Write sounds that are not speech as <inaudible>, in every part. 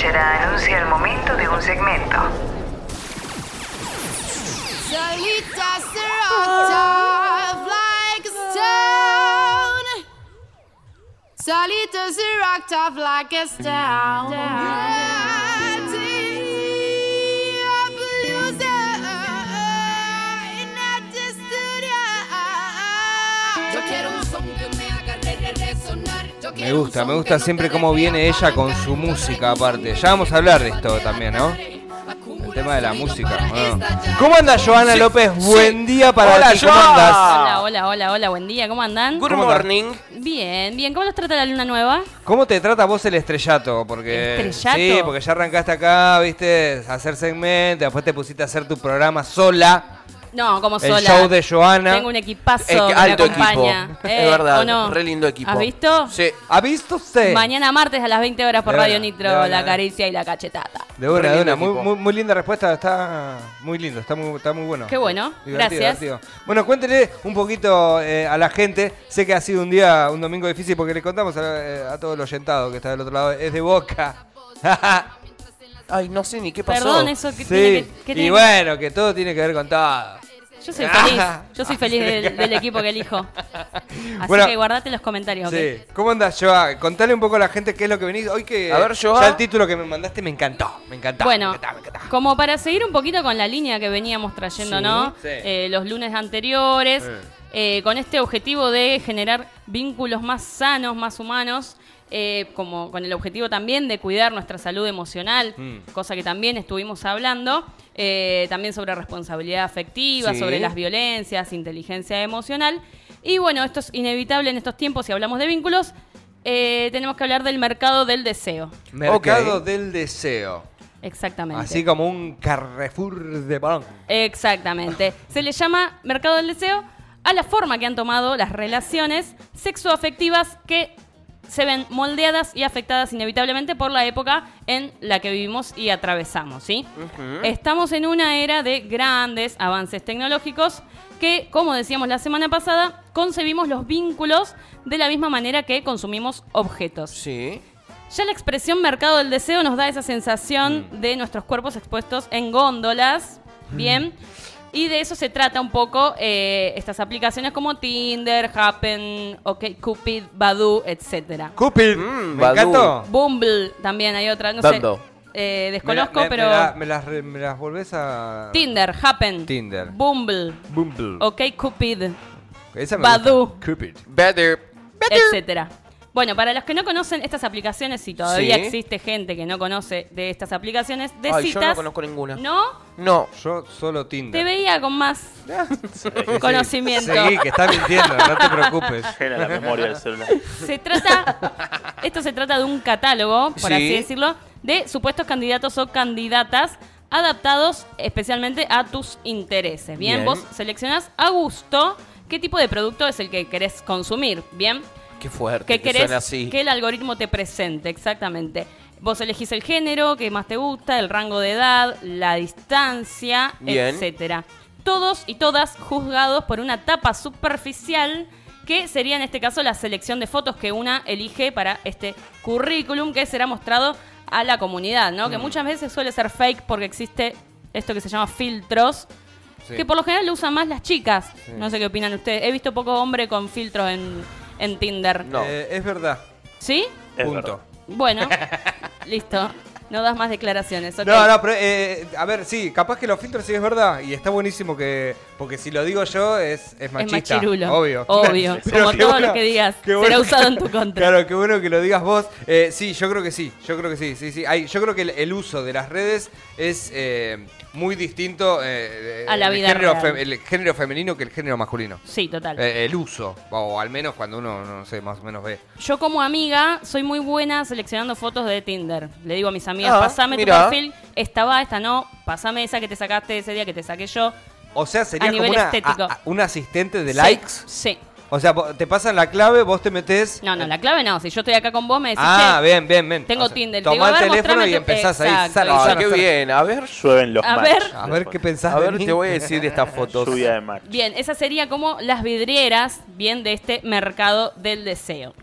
Cháchara anuncia el momento de un segmento. Solita se rocked off like a stone. Me gusta, me gusta siempre cómo viene ella con su música aparte. Ya vamos a hablar de esto también, ¿no? El tema de la música. ¿o no? ¿Cómo anda Joana López? Buen día para Hola, ti. ¿Cómo andas? Hola, hola, hola, hola, buen día, ¿cómo andan? Good morning. Bien, bien, ¿cómo los trata la luna nueva? ¿Cómo te trata vos el estrellato? Porque ¿El estrellato? Sí, porque ya arrancaste acá, viste, a hacer segmento, después te pusiste a hacer tu programa sola, No, como el sola. show de Joana. Tengo un equipazo Es que alto me acompaña. equipo. Eh, es verdad. ¿o no? Re lindo equipo. ¿Has visto? Sí. ¿Ha visto usted? Mañana martes a las 20 horas por De Radio una, Nitro, una. la caricia y la cachetata. De una, de una. Muy, muy, muy linda respuesta, está muy lindo, está muy, está muy bueno. Qué bueno, Divertido, gracias. divertido. Bueno, cuéntele un poquito eh, a la gente. Sé que ha sido un día, un domingo difícil porque le contamos a, eh, a todo el oyentado que está del otro lado. Es de boca. <laughs> Ay, no sé ni qué pasó. Perdón, eso que sí. tiene que... que y tiene bueno, que todo tiene que ver con todo. Yo soy feliz, <laughs> yo soy feliz del, del equipo que elijo. Así Bueno. que guardate los comentarios. ¿Cómo andas, Joa? Contale un poco a la gente qué es lo que venís. Hoy que A ver, Joa. ya el título que me mandaste me encantó. Me encantó. Bueno, me encantó, me encantó. como para seguir un poquito con la línea que veníamos trayendo, Sí, ¿no? sí. Eh, los lunes anteriores, eh, con este objetivo de generar vínculos más sanos, más humanos, eh, como con el objetivo también de cuidar nuestra salud emocional, Mm. cosa que también estuvimos hablando, eh, también sobre responsabilidad afectiva, Sí. sobre las violencias, inteligencia emocional. Y bueno, esto es inevitable en estos tiempos, si hablamos de vínculos, eh, tenemos que hablar del mercado del deseo. Mercado del deseo. Exactamente. Así como un Carrefour de balón. Exactamente. Se le llama mercado del deseo a la forma que han tomado las relaciones sexoafectivas que se ven moldeadas y afectadas inevitablemente por la época en la que vivimos y atravesamos, ¿sí? Estamos en una era de grandes avances tecnológicos que, como decíamos la semana pasada, concebimos los vínculos de la misma manera que consumimos objetos. Sí. Ya la expresión mercado del deseo nos da esa sensación de nuestros cuerpos expuestos en góndolas, ¿bien? Y de eso se trata un poco eh, estas aplicaciones como Tinder, Happen, OK Cupid, Badoo, etcétera. Cupid. Mm, me Badoo. encantó. Bumble también hay otra, no sé. eh, Me desconozco, la- me- pero Me, la- me las, re- me las volvés a. Tinder, Happen, Tinder. Bumble, Bumble. OK Cupid, Esa me Badoo. gusta. Cupid. Better. etcétera. Bueno, para los que no conocen estas aplicaciones, si todavía Sí. existe gente que no conoce de estas aplicaciones de Ay, yo no conozco ninguna. ¿no? No. Yo solo Te Tinder. veía con más <laughs> conocimiento. Sí, que está mintiendo, no te preocupes. <laughs> La memoria del celular. Se trata, esto se trata de un catálogo, por Sí. así decirlo, de supuestos candidatos o candidatas adaptados especialmente a tus intereses. Bien, Bien. vos seleccionás a gusto qué tipo de producto es el que querés consumir. Bien, Qué fuerte. que que querés así. que el algoritmo te presente, exactamente. Vos elegís el género que más te gusta, el rango de edad, la distancia, Bien. etcétera. Todos y todas juzgados por una tapa superficial que sería en este caso la selección de fotos que una elige para este currículum que será mostrado a la comunidad, ¿no? Que Mm. muchas veces suele ser fake porque existe esto que se llama filtros, Sí. que por lo general lo usan más las chicas. No sé qué opinan ustedes. He visto poco hombre con filtros en, en Tinder. No. Eh, es verdad. ¿Sí? Es Punto. verdad. Bueno, <laughs> listo. No das más declaraciones. ok. No, no, pero eh, a ver, sí, capaz que los filtros sí es verdad. Y está buenísimo que. Porque si lo digo yo es, es Es machista. machirulo. Obvio. Obvio. <laughs> Pero Como todo bueno- lo que digas será usado en tu <laughs> contra. Claro, qué bueno que lo digas vos. Eh, sí, yo creo que sí. Yo creo que sí. sí, sí. Hay, yo creo que el, el uso de las redes es eh, muy distinto eh, A la el género real. el género femenino que el género masculino. Sí, total. Eh, el uso, o al menos cuando uno, no sé, más o menos ve. Yo como amiga soy muy buena seleccionando fotos de Tinder. Le digo a mis amigas, Ah, pasame tu perfil, esta va, esta no, pasame esa que te sacaste ese día que te saqué yo. O sea, sería como una, estético. a- a- un asistente de Sí, likes. Sí. O sea, te pasan la clave, vos te metés. No, no, la clave no. Si yo estoy acá con vos, me decís, Ah, che, bien, bien, bien. tengo O sea, Tinder. Te Tomá el teléfono y empezás ahí. Ah, Sara, qué bien. A ver. Llueven los A ver. A ver qué pensás. A de ver, mí. te voy a decir estas <laughs> fotos. Lluvia de match. Bien, esa sería como las vidrieras, bien, de este mercado del deseo.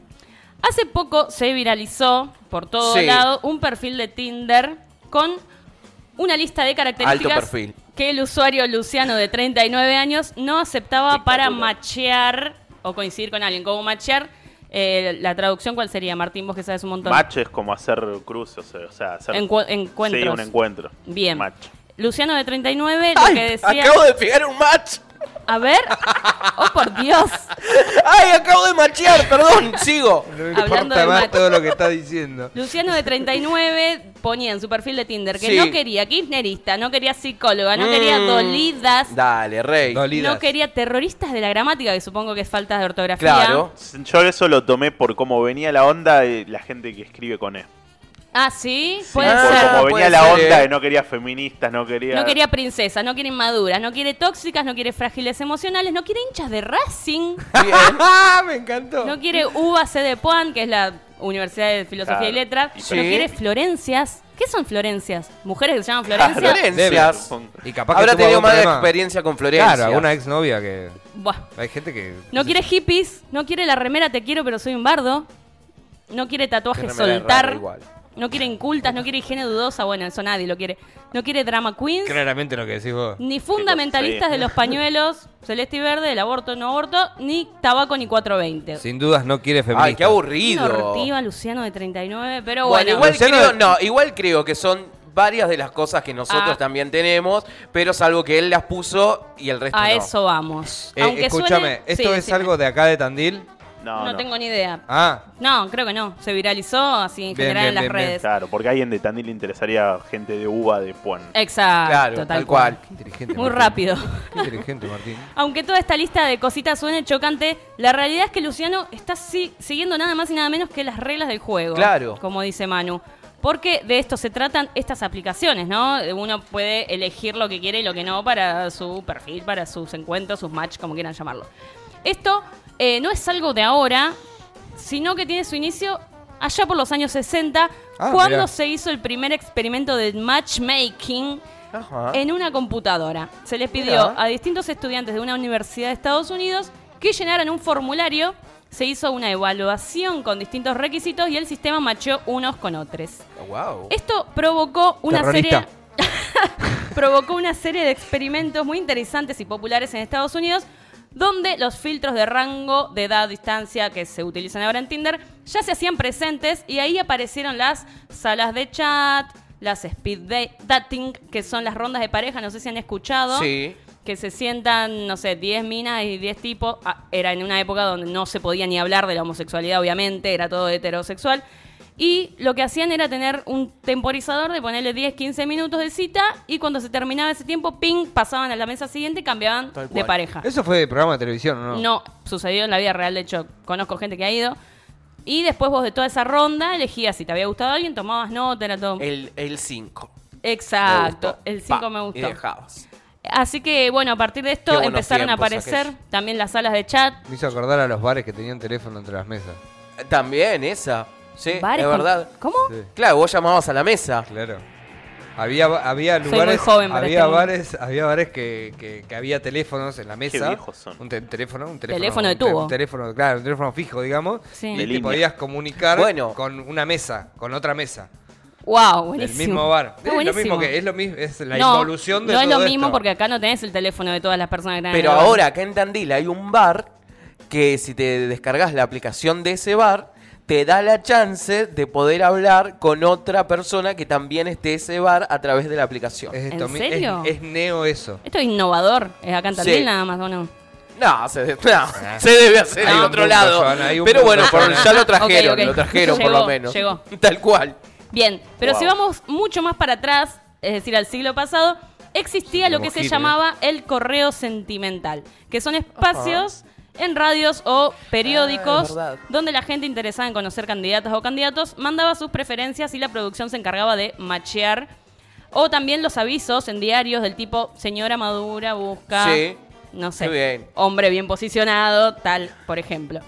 Hace poco se viralizó por todo Sí. lado un perfil de Tinder con una lista de características Alto perfil. Que el usuario Luciano de 39 años no aceptaba para machear o coincidir con alguien. Como machear, eh, la traducción, ¿cuál sería? Martín, vos que sabes un montón. Match es como hacer cruces, o sea, hacer Encu- encuentros. Sí, un encuentro. Bien. Match. Luciano de 39, lo ¡Ay! que decía... Acabo de pegar un match. A ver. Oh, por Dios. ¡Ay! Acabo de machear, perdón. Sigo. No me Hablando importa de más macho. todo lo que está diciendo. Luciano de 39 ponía en su perfil de Tinder que Sí. no quería kirchnerista, no quería psicóloga, no Mm. quería dolidas, Dale, rey. Dolidas. no quería terroristas de la gramática, que supongo que es falta de ortografía. Claro. Yo eso lo tomé por cómo venía la onda de la gente que escribe con E. Ah, sí, puede ser. como venía la ser, onda de no quería feministas, no quería... No quería princesas, no quiere inmaduras, no quiere tóxicas, no quiere frágiles emocionales, no quiere hinchas de Racing. <laughs> ¡Ah! Me encantó. no quiere UBA C de Puan, que es la Universidad de Filosofía Claro. y Letras, no quiere Florencias. ¿Qué son Florencias? ¿Mujeres que se llaman Florencia? Florencias. Y capaz que Habrá tenido más problema. experiencia con Florencia. Claro, alguna exnovia que. Buah. Hay gente que. No quiere hippies, no quiere la remera te quiero pero soy un bardo, no quiere tatuajes soltar, rara igual. No quiere incultas, no quiere higiene dudosa, bueno, eso nadie lo quiere. No quiere drama queens, Claramente lo que decís vos. ni fundamentalistas de los pañuelos, celeste y verde, del aborto no aborto, ni tabaco ni 420. Sin dudas no quiere feminista. Ay, qué aburrido. Ortiva, Luciano de 39, pero Bueno, bueno. igual creo, no, igual creo que son varias de las cosas que nosotros Ah. también tenemos, pero salvo que él las puso y el resto a no. eso vamos. Eh, escúchame, suene- ¿esto sí, es decime. algo de acá de Tandil? No, No, no. tengo ni idea. Ah, No, creo que no. Se viralizó así en Bien, general bien, en las bien, bien. redes. Claro, porque a alguien de Tandil le interesaría gente de uva de Puan. Exacto, Claro, tal, tal cual. cual. qué inteligente. Muy Martín. rápido. Qué inteligente, Martín. <laughs> Aunque toda esta lista de cositas suene chocante, la realidad es que Luciano está si- siguiendo nada más y nada menos que las reglas del juego. Claro. Como dice Manu. Porque de esto se tratan estas aplicaciones, ¿no? Uno puede elegir lo que quiere y lo que no para su perfil, para sus encuentros, sus match, como quieran llamarlo. Esto eh, no es algo de ahora, sino que tiene su inicio allá por los años 60, Ah, cuando mirá. se hizo el primer experimento de matchmaking Ajá. en una computadora. Se les pidió Mirá. a distintos estudiantes de una universidad de Estados Unidos que llenaran un formulario. Se hizo una evaluación con distintos requisitos y el sistema macheó unos con otros. Wow. Esto provocó una Terrorista. serie <laughs> provocó una serie de experimentos muy interesantes y populares en Estados Unidos donde los filtros de rango de edad, distancia que se utilizan ahora en Tinder ya se hacían presentes y ahí aparecieron las salas de chat, las speed da- dating, que son las rondas de pareja, no sé si han escuchado Sí. que se sientan, no sé, 10 minas y 10 tipos. Ah, era en una época donde no se podía ni hablar de la homosexualidad, obviamente, era todo heterosexual. Y lo que hacían era tener un temporizador de ponerle 10, 15 minutos de cita y cuando se terminaba ese tiempo, ping, pasaban a la mesa siguiente y cambiaban de pareja. ¿Eso fue de programa de televisión o no? No, sucedió en la vida real, de hecho, conozco gente que ha ido. Y después vos de toda esa ronda elegías si te había gustado alguien, tomabas nota, era todo. El 5. Exacto, el 5 me Y gustó. dejabas. Así que bueno, a partir de esto empezaron a aparecer también las salas de chat. Me hizo acordar a los bares que tenían teléfono entre las mesas. También esa. Sí, Bares es con- verdad. ¿Cómo? Sí, Claro, vos llamabas a la mesa. claro. Había, había Soy lugares. muy joven para había este mundo. bares, había bares que, que, que había teléfonos en la mesa. viejos son. Un te- teléfono, un teléfono. Teléfono de un te- tubo. Un teléfono, claro, un teléfono fijo, digamos. Sí. Y De te línea. podías comunicar Bueno. con una mesa, con otra mesa. Wow, Del buenísimo. mismo bar. Está Es lo buenísimo. mismo que es lo mismo, es la no, involución de No es todo lo mismo esto. porque acá no tenés el teléfono de todas las personas que están en Pero el bar. ahora acá en Tandil hay un bar que si te descargas la aplicación de ese bar, te da la chance de poder hablar con otra persona que también esté ese bar a través de la aplicación. Es esto ¿En serio? Es, es neo eso. Esto es innovador. Es acá en Tandil Sí. nada más, ¿o no? No, se, no, se debe hacer Hay en otro punto, lado. Pero bueno, por- ya lo trajeron, lo trajeron por lo menos. llegó. <laughs> Tal cual. Bien, pero Wow. si vamos mucho más para atrás, es decir, al siglo pasado, existía lo que se llamaba el correo sentimental, que son espacios en radios o Ah, periódicos verdad. donde la gente interesada en conocer candidatas o candidatos mandaba sus preferencias y la producción se encargaba de machear. O también los avisos en diarios del tipo señora madura busca, Sí. no sé, bien. hombre bien posicionado, tal, por ejemplo.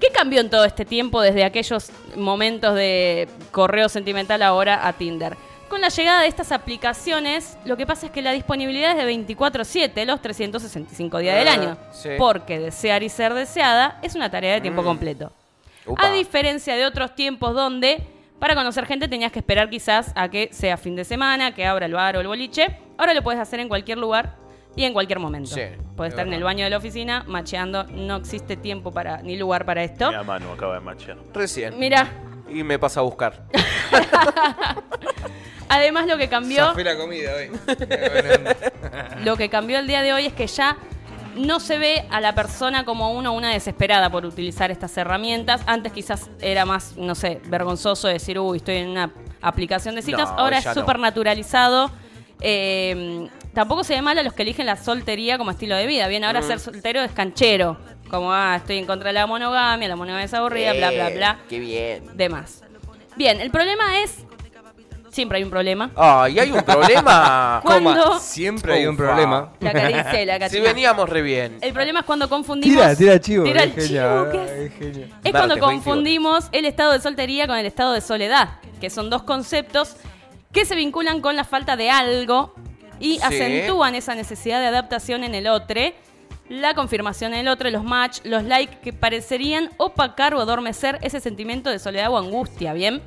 ¿Qué cambió en todo este tiempo desde aquellos momentos de correo sentimental ahora a Tinder? Con la llegada de estas aplicaciones, lo que pasa es que la disponibilidad es de 24/7, los 365 días del Ah, año. sí. Porque desear y ser deseada es una tarea de tiempo Mm. completo. Upa. A diferencia de otros tiempos donde para conocer gente tenías que esperar quizás a que sea fin de semana, que abra el bar o el boliche. Ahora lo puedes hacer en cualquier lugar y en cualquier momento. Sí, puedes es estar en el baño de la oficina macheando, no existe tiempo para ni lugar para esto. Mira, Manu acaba de machear. Recién. Mira, Y me pasa a buscar. <laughs> además lo que cambió Zafé la comida hoy. <laughs> Lo que cambió el día de hoy es que ya no se ve a la persona como uno o una desesperada por utilizar estas herramientas. Antes quizás era más, no sé, vergonzoso decir, uy, estoy en una aplicación de citas. No, Ahora es no. súper naturalizado. Eh, tampoco se ve mal a los que eligen la soltería como estilo de vida. Bien, Mm. ahora ser soltero es canchero. Como, ah, estoy en contra de la monogamia, la monogamia es aburrida, bla, bla, bla, Eh, Qué bien. demás. Bien, el problema es... Siempre hay un problema. Ay, hay un problema. <laughs> ¿Cuándo? Coma, siempre hay un Ufa. problema. La caricia y la Si veníamos re bien. El problema es cuando confundimos. Tira, tira chivo. Tira es el chivo, genial, ¿qué es? es genial. Es cuando 28. confundimos el estado de soltería con el estado de soledad, que son dos conceptos que se vinculan con la falta de algo y Sí. acentúan esa necesidad de adaptación en el otro, la confirmación en el otro, los match, los likes que parecerían opacar o adormecer ese sentimiento de soledad o angustia, ¿bien?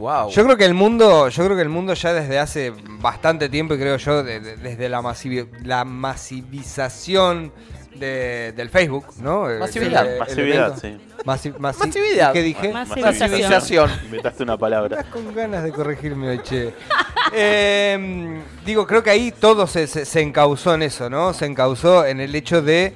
Wow. Yo creo que el mundo, yo creo que el mundo ya desde hace bastante tiempo y creo yo de- de- desde la, masivi- la masivización de- del Facebook, ¿no? Eh, Masividad. Masividad, sí. Masi- masi- Masividad. ¿Qué dije? Masivización. Masivización. Inventaste una palabra. Estás con ganas de corregirme hoy, che. <laughs> Eh, digo, creo que ahí todo se, se- se encauzó en eso, ¿no? Se encauzó en el hecho de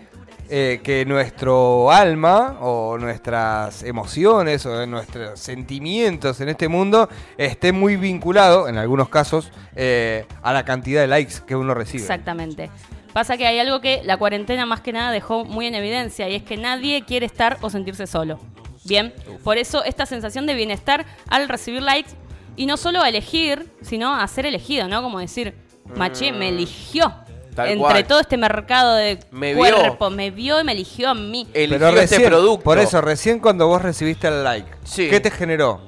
eh, que nuestro alma o nuestras emociones o nuestros sentimientos en este mundo esté muy vinculado, en algunos casos, eh, a la cantidad de likes que uno recibe. Exactamente. Pasa que hay algo que la cuarentena más que nada dejó muy en evidencia y es que nadie quiere estar o sentirse solo. Bien, por eso esta sensación de bienestar al recibir likes y no solo a elegir, sino a ser elegido, ¿no? Como decir, maché, me eligió. Tal Entre cual. todo este mercado de Me vio. cuerpo, me vio y me eligió a mí. Eligió Pero recién, este producto. por eso, recién cuando vos recibiste el like, Sí. ¿qué te generó?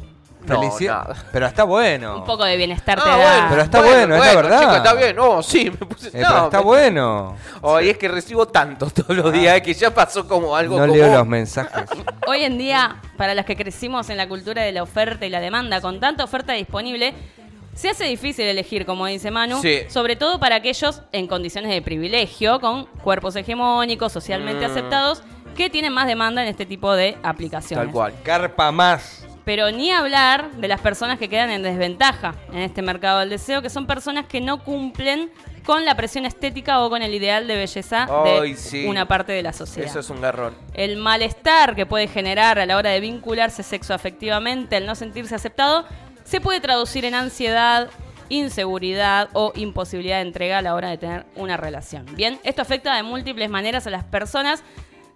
No, Felicidad. nada. Pero está bueno. Un poco de bienestar te Ah, da. bueno, Pero está bueno, es la verdad. chico, está bien. No, sí, me puse. Eh, no, pero está me- bueno. Ay, es que recibo tanto todos los días que ya pasó como algo No como. leo los mensajes. Hoy en día, para las que crecimos en la cultura de la oferta y la demanda, con tanta oferta disponible, se hace difícil elegir, como dice Manu, Sí. sobre todo para aquellos en condiciones de privilegio, con cuerpos hegemónicos, socialmente Mm. aceptados, que tienen más demanda en este tipo de aplicaciones. Tal cual. Carpa más. Pero ni hablar de las personas que quedan en desventaja en este mercado del deseo, que son personas que no cumplen con la presión estética o con el ideal de belleza de sí. una parte de la sociedad. Eso es un garrón. El malestar que puede generar a la hora de vincularse sexoafectivamente, el no sentirse aceptado, se puede traducir en ansiedad, inseguridad o imposibilidad de entrega a la hora de tener una relación. Bien, esto afecta de múltiples maneras a las personas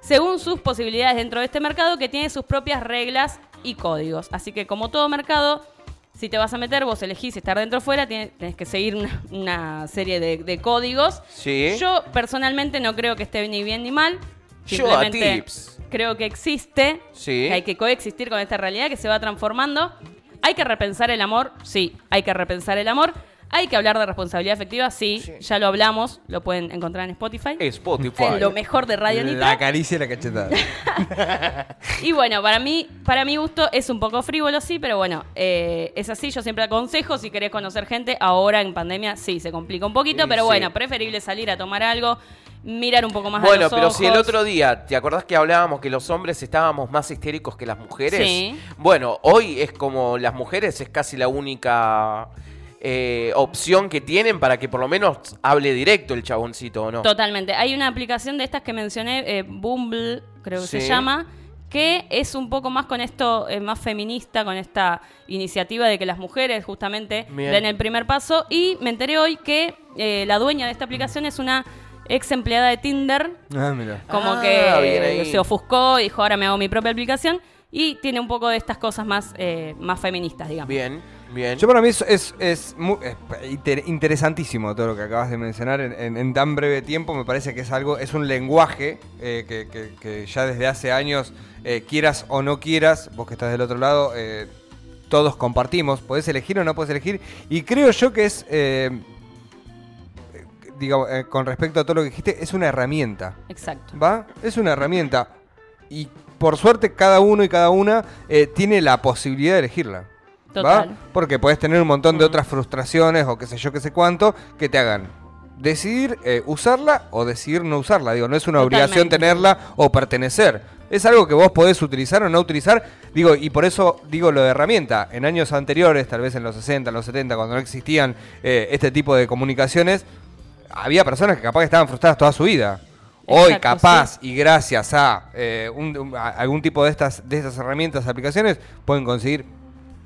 según sus posibilidades dentro de este mercado que tiene sus propias reglas y códigos. Así que como todo mercado, si te vas a meter, vos elegís estar dentro o fuera, tienes, tenés que seguir una, una serie de, de códigos. Sí. Yo personalmente no creo que esté ni bien ni mal. Yo a Simplemente tips. creo que existe, Sí. que hay que coexistir con esta realidad que se va transformando. Hay que repensar el amor, sí, hay que repensar el amor. Hay que hablar de responsabilidad afectiva, sí, Sí. ya lo hablamos, lo pueden encontrar en Spotify. Spotify. En lo mejor de Radio La Nitra. caricia y la cachetada. <laughs> Y bueno, para mí, para mi gusto es un poco frívolo, sí, pero bueno, eh, es así. Yo siempre aconsejo, si querés conocer gente, ahora en pandemia sí, se complica un poquito, pero sí. bueno, preferible salir a tomar algo, mirar un poco más a Bueno, pero si el otro día, ¿te acordás que hablábamos que los hombres estábamos más histéricos que las mujeres? Sí. Bueno, hoy es como las mujeres es casi la única eh, opción que tienen para que por lo menos hable directo el chaboncito, ¿o no? Totalmente. Hay una aplicación de estas que mencioné, eh, Bumble, creo que se llama, que es un poco más con esto, eh, más feminista, con esta iniciativa de que las mujeres justamente Bien. den el primer paso. Y me enteré hoy que eh, la dueña de esta aplicación es una ex empleada de Tinder, Ah, mira. como Ah, que se ofuscó y dijo, ahora me hago mi propia aplicación. Y tiene un poco de estas cosas más, eh, más feministas, digamos. Bien, bien. Yo para mí es, es, es mu- es inter- interesantísimo todo lo que acabas de mencionar en, en- en tan breve tiempo. Me parece que es algo, es un lenguaje eh, que, que- que ya desde hace años, eh, quieras o no quieras, vos que estás del otro lado, eh, todos compartimos. Podés elegir o no podés elegir. Y creo yo que es, digamos, eh, con respecto a todo lo que dijiste, es una herramienta. Exacto. ¿Va? Es una herramienta. Y por suerte cada uno y cada una eh, tiene la posibilidad de elegirla. ¿va? Total. Porque puedes tener un montón de otras frustraciones o qué sé yo, qué sé cuánto, que te hagan decidir eh, usarla o decidir no usarla. Digo, no es una obligación tenerla o pertenecer. Es algo que vos podés utilizar o no utilizar. Digo, y por eso digo lo de herramienta. En años anteriores, tal vez en los 60, en los 70, cuando no existían eh, este tipo de comunicaciones, había personas que capaz que estaban frustradas toda su vida. Hoy, Exacto, capaz y gracias a, eh, un- un- a algún tipo de estas, de estas herramientas, aplicaciones, pueden conseguir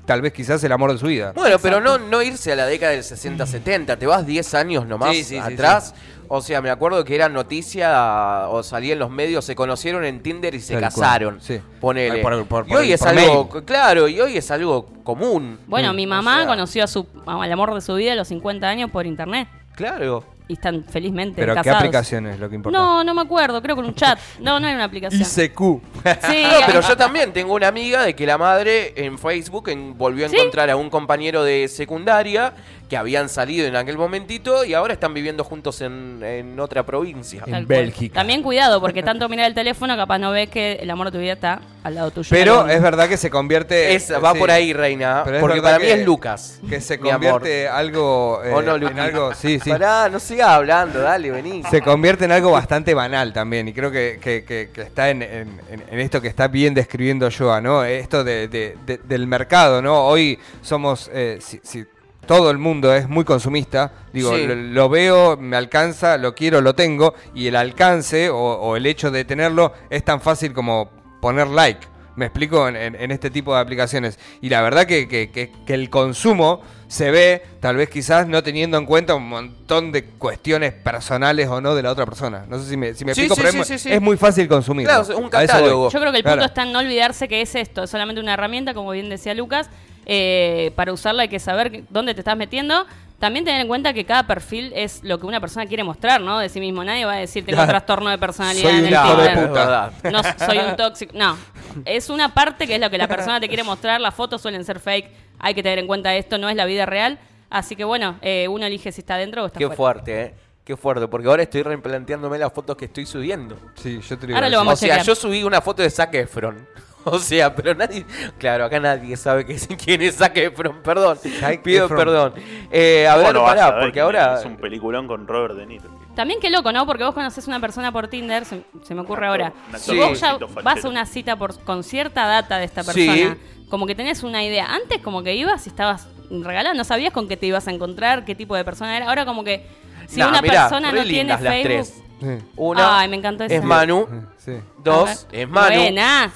tal vez quizás el amor de su vida. Bueno, pero no, no irse a la década del 60-70, te vas 10 años nomás Sí, sí, sí, atrás. O sea, me acuerdo que era noticia o salía en los medios, se conocieron en Tinder y se Tal casaron. sí. Ponele. Por- por- y por- hoy es algo, mail. claro, y hoy es algo común. Bueno, mi O mamá sea, conoció a su, al amor de su vida a los 50 años por internet. Claro. Y están felizmente Pero ¿qué casados. aplicación es lo que importa? No, no me acuerdo, creo que en un chat. No, no era una aplicación. ICQ. Sí, <laughs> No, pero yo también tengo una amiga de que la madre en Facebook en- volvió a ¿Sí? encontrar a un compañero de secundaria que habían salido en aquel momentito y ahora están viviendo juntos en, en otra provincia. En Tal cual. Bélgica. También cuidado, porque tanto mirar el teléfono, capaz no ves que el amor de tu vida está al lado tuyo. Pero es verdad que se convierte. Es- va sí. por ahí, reina, Pero porque para mí es Lucas. Que se <laughs> convierte algo. eh, ¿O no, en algo. Sí, sí. Pará, no sigas hablando, dale, vení. Se convierte en algo bastante banal también. Y creo que, que- que- que está en, en- en- en esto que está bien describiendo Joa, ¿no? Esto de- de- de- del mercado, ¿no? Hoy somos. eh, si, si todo el mundo es muy consumista, digo, Sí. lo, lo veo, me alcanza, lo quiero, lo tengo. Y el alcance o, o el hecho de tenerlo es tan fácil como poner like. Me explico en, en- en este tipo de aplicaciones. Y la verdad que, que- que- que el consumo se ve, tal vez quizás no teniendo en cuenta un montón de cuestiones personales o no de la otra persona. No sé si me, si me Sí, explico, sí, pero sí, es, sí, mu- sí. es muy fácil consumir. Claro, un catálogo. Yo creo que el punto Claro. está en no olvidarse que es esto, es solamente una herramienta, como bien decía Lucas. Eh, para usarla hay que saber dónde te estás metiendo. También tener en cuenta que cada perfil es lo que una persona quiere mostrar, ¿no? De sí mismo. Nadie va a decir tengo Claro. trastorno de personalidad Soy en un hijo de puta. No, soy un tóxico. No. Es una parte que es lo que la persona te quiere <laughs> mostrar. Las fotos suelen ser fake. Hay que tener en cuenta esto, no es la vida real. Así que bueno, eh, uno elige si está dentro o está Qué fuera. fuerte, ¿eh? Qué fuerte, porque ahora estoy replanteándome las fotos que estoy subiendo. Sí, yo te lo iba Ahora a lo vamos o sea, yo subí una foto de Zac Efron. <laughs> O sea, pero nadie. Claro, acá nadie sabe que, <laughs> quién es Zac Efron. Perdón. Zac Pido Efron. perdón. Eh, a ¿Cómo ver, no vas a pará, ver porque ahora. Es un peliculón con Robert De Niro. También qué loco, ¿no? Porque vos conoces una persona por Tinder, se, se me ocurre ahora. actor vos ya vas a una cita por, con cierta data de esta Sí. persona. Como que tenés una idea. Antes como que ibas y estabas regalando, no sabías con qué te ibas a encontrar, qué tipo de persona era. Ahora como que si Nah, una mirá, persona no tiene Facebook... tres. Sí, Una Ay, me encantó esa. es Manu. sí, Dos es Manu. Buena.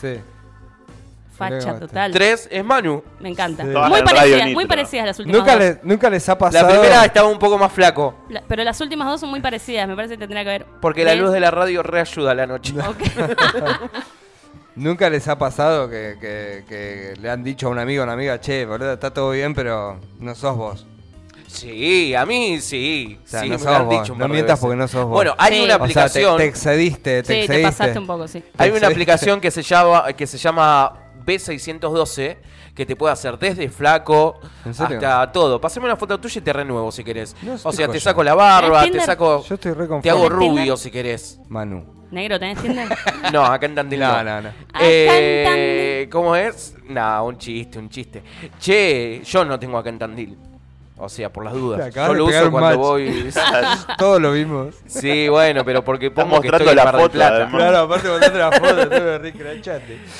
Facha Mirá, total. Tres es Manu. Me encanta. Sí. Muy parecidas, muy parecidas las últimas Nunca, dos. le- nunca les ha La pasado. primera estaba un poco más flaco. La- pero las últimas dos son muy parecidas, me parece que tendría que ver. Porque la luz de la radio reayuda a la noche. <laughs> Nunca les ha pasado que, que- que le han dicho a un amigo o una amiga, che, boludo, está todo bien, pero no sos vos. Sí, a mí sí. O sea, sí, no me sos lo han vos, dicho un no par de mientas veces. porque no sos vos. Bueno, hay Sí. una O sea, aplicación. te, te excediste, te Sí, te excediste. pasaste un poco, sí. Hay una aplicación que se llama que se llama B612 que te puede hacer desde flaco hasta todo. Pasame una foto tuya y te renuevo si querés. No, o sea, te saco la barba, ¿Tenés te saco Yo estoy re te hago conforme. ¿Tenés rubio si querés. Manu. Negro, ¿tenés Tinder? <laughs> No, acá en Tandil No, no. no. Acá Eh, ¿Cómo es? Nah, un chiste, un chiste. Che, yo no tengo acá en Tandil. O sea, por las dudas. Yo lo uso cuando match. voy. <laughs> Todos lo vimos. Sí, bueno, pero porque pongo que mostrando estoy en la Mar del foto, Plata. además. Claro, aparte mandaste la foto.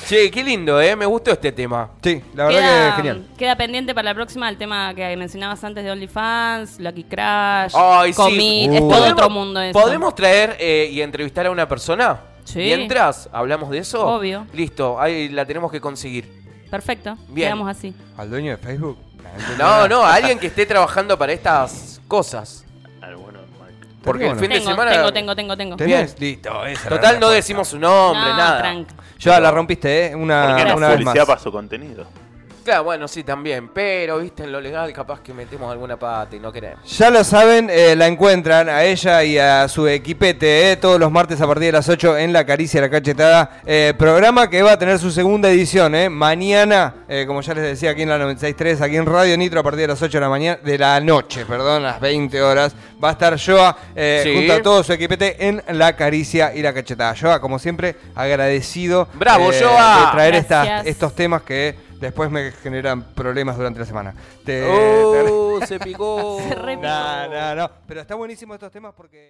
Che, qué lindo, ¿eh? Me gustó este tema. Sí, la verdad queda, que es genial. queda pendiente para la próxima el tema que mencionabas antes de OnlyFans, Lucky Crash, Ay, sí. Es Uh. todo ¿Podemos- otro mundo eso. ¿Podemos traer eh, y entrevistar a una persona? Sí. Mientras hablamos de eso. Obvio. Listo, ahí la tenemos que conseguir. Perfecto, Bien. quedamos así. ¿Al dueño de Facebook? No, no, alguien que esté trabajando para estas cosas. Mike. Porque el fin de Tengo, semana. tengo, tengo, tengo, tengo. ¿Tenés? Listo, esa era Total, la no respuesta. decimos su nombre, No, nada. tranca. Ya la rompiste, ¿eh? Una, Porque no una vez más. publicidad para su contenido. Claro, bueno, sí, también. Pero, viste, en lo legal capaz que metemos alguna pata y no queremos. Ya lo saben, eh, la encuentran a ella y a su equipete eh, todos los martes a partir de las 8 en La Caricia, La Cachetada. eh, programa que va a tener su segunda edición. eh, mañana, eh, como ya les decía, aquí en la 96.3, aquí en Radio Nitro a partir de las 8 de la, mañana, de la noche, perdón, las 20 horas. Va a estar Joa eh, Sí. junto a todo su equipete en La Caricia y La Cachetada. Joa, como siempre, agradecido Bravo, eh, Joa. de traer estas- estos temas que después me generan problemas durante la semana. Te- te- Oh, se picó. <laughs> Se re- no, no, no. Pero está buenísimo estos temas porque.